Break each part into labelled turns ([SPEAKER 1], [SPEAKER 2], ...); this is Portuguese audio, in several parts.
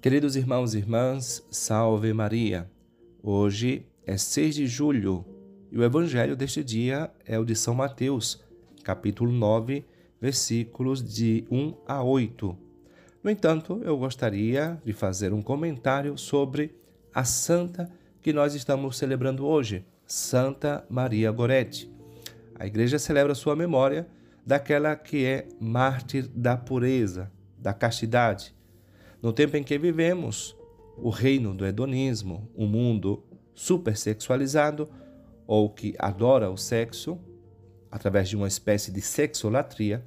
[SPEAKER 1] Queridos irmãos e irmãs, salve Maria. Hoje é 6 de julho e o evangelho deste dia é o de São Mateus, capítulo 9, versículos de 1 a 8. No entanto, eu gostaria de fazer um comentário sobre a santa que nós estamos celebrando hoje, Santa Maria Gorete. A igreja celebra sua memória daquela que é mártir da pureza, da castidade. No tempo em que vivemos, o reino do hedonismo, um mundo supersexualizado ou que adora o sexo, através de uma espécie de sexolatria,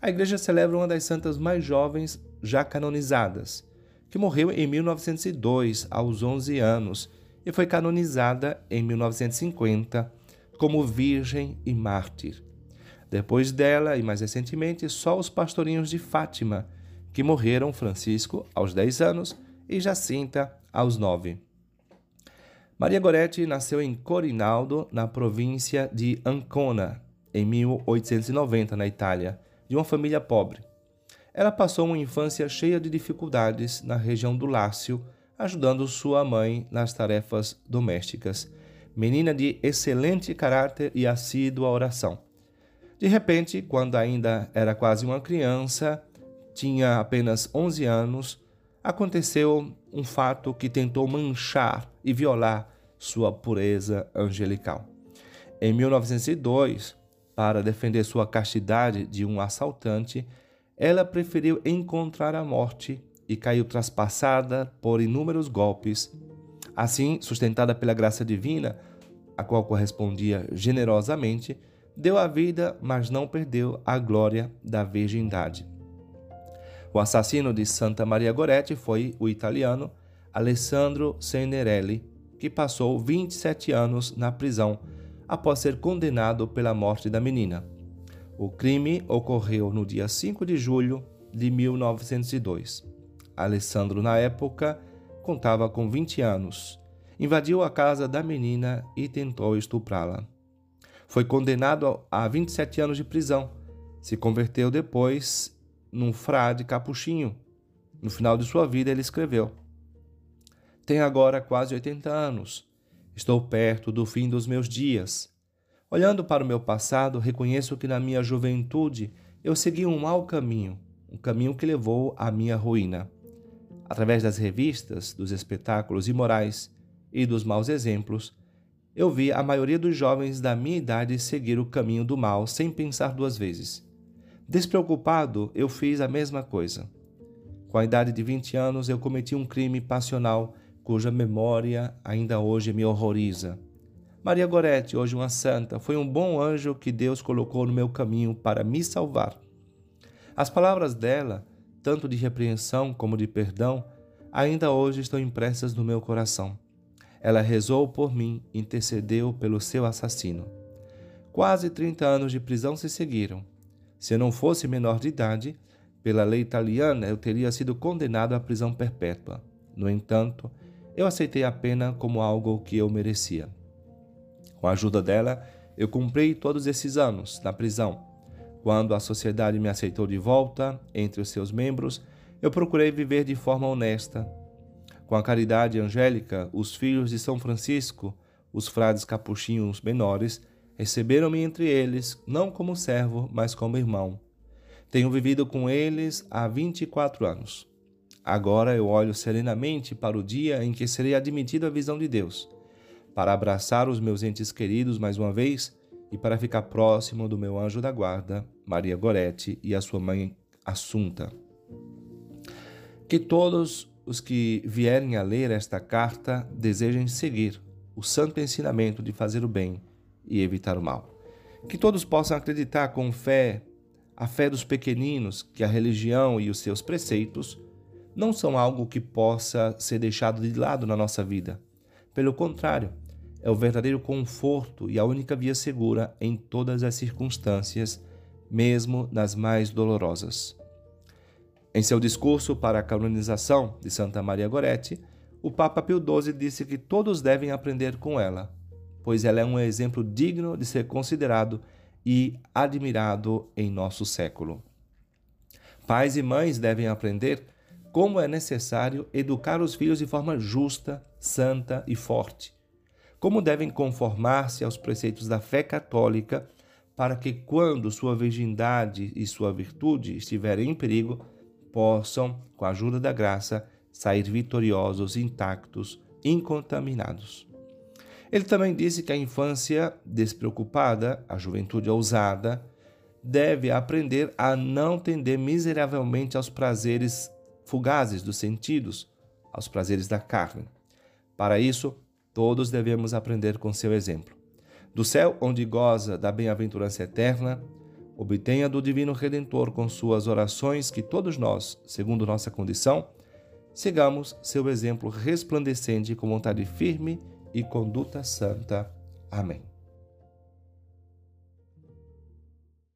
[SPEAKER 1] a igreja celebra uma das santas mais jovens já canonizadas, que morreu em 1902, aos 11 anos, e foi canonizada em 1950 como virgem e mártir. Depois dela, e mais recentemente, só os pastorinhos de Fátima, que morreram Francisco aos 10 anos e Jacinta aos 9. Maria Goretti nasceu em Corinaldo, na província de Ancona, em 1890, na Itália, de uma família pobre. Ela passou uma infância cheia de dificuldades na região do Lácio, ajudando sua mãe nas tarefas domésticas. Menina de excelente caráter e assídua oração. De repente, quando ainda era quase uma criança, tinha apenas 11 anos, aconteceu um fato que tentou manchar e violar sua pureza angelical. Em 1902, para defender sua castidade de um assaltante, ela preferiu encontrar a morte e caiu traspassada por inúmeros golpes. Assim, sustentada pela graça divina, a qual correspondia generosamente, deu a vida, mas não perdeu a glória da virgindade. O assassino de Santa Maria Goretti foi o italiano Alessandro Senerelli, que passou 27 anos na prisão após ser condenado pela morte da menina. O crime ocorreu no dia 5 de julho de 1902. Alessandro, na época, contava com 20 anos. Invadiu a casa da menina e tentou estuprá-la. Foi condenado a 27 anos de prisão. Se converteu depois num frade capuchinho. No final de sua vida, ele escreveu: Tenho agora quase 80 anos. Estou perto do fim dos meus dias. Olhando para o meu passado, reconheço que na minha juventude eu segui um mau caminho, um caminho que levou à minha ruína. Através das revistas, dos espetáculos imorais e dos maus exemplos, eu vi a maioria dos jovens da minha idade seguir o caminho do mal sem pensar duas vezes. Despreocupado, eu fiz a mesma coisa. Com a idade de 20 anos, eu cometi um crime passional cuja memória ainda hoje me horroriza. Maria Gorete, hoje uma santa, foi um bom anjo que Deus colocou no meu caminho para me salvar. As palavras dela, tanto de repreensão como de perdão, ainda hoje estão impressas no meu coração. Ela rezou por mim, intercedeu pelo seu assassino. Quase 30 anos de prisão se seguiram. Se eu não fosse menor de idade, pela lei italiana eu teria sido condenado à prisão perpétua. No entanto, eu aceitei a pena como algo que eu merecia. Com a ajuda dela, eu cumpri todos esses anos na prisão. Quando a sociedade me aceitou de volta entre os seus membros, eu procurei viver de forma honesta. Com a caridade angélica, os filhos de São Francisco, os frades capuchinhos menores, receberam-me entre eles, não como servo, mas como irmão. Tenho vivido com eles há 24 anos. Agora eu olho serenamente para o dia em que serei admitido à visão de Deus, para abraçar os meus entes queridos mais uma vez e para ficar próximo do meu anjo da guarda, Maria Gorete, e a sua mãe Assunta. Que todos os que vierem a ler esta carta desejem seguir o santo ensinamento de fazer o bem e evitar o mal. Que todos possam acreditar com fé, a fé dos pequeninos, que a religião e os seus preceitos não são algo que possa ser deixado de lado na nossa vida. Pelo contrário, é o verdadeiro conforto e a única via segura em todas as circunstâncias, mesmo nas mais dolorosas. Em seu discurso para a canonização de Santa Maria Goretti, o Papa Pio XII disse que todos devem aprender com ela, pois ela é um exemplo digno de ser considerado e admirado em nosso século. Pais e mães devem aprender como é necessário educar os filhos de forma justa, santa e forte. Como devem conformar-se aos preceitos da fé católica para que, quando sua virgindade e sua virtude estiverem em perigo, possam, com a ajuda da graça, sair vitoriosos, intactos, incontaminados. Ele também disse que a infância despreocupada, a juventude ousada, deve aprender a não tender miseravelmente aos prazeres fugazes dos sentidos, aos prazeres da carne. Para isso, todos devemos aprender com seu exemplo. Do céu, onde goza da bem-aventurança eterna, obtenha do Divino Redentor com suas orações que todos nós, segundo nossa condição, sigamos seu exemplo resplandecente com vontade firme e conduta santa. Amém.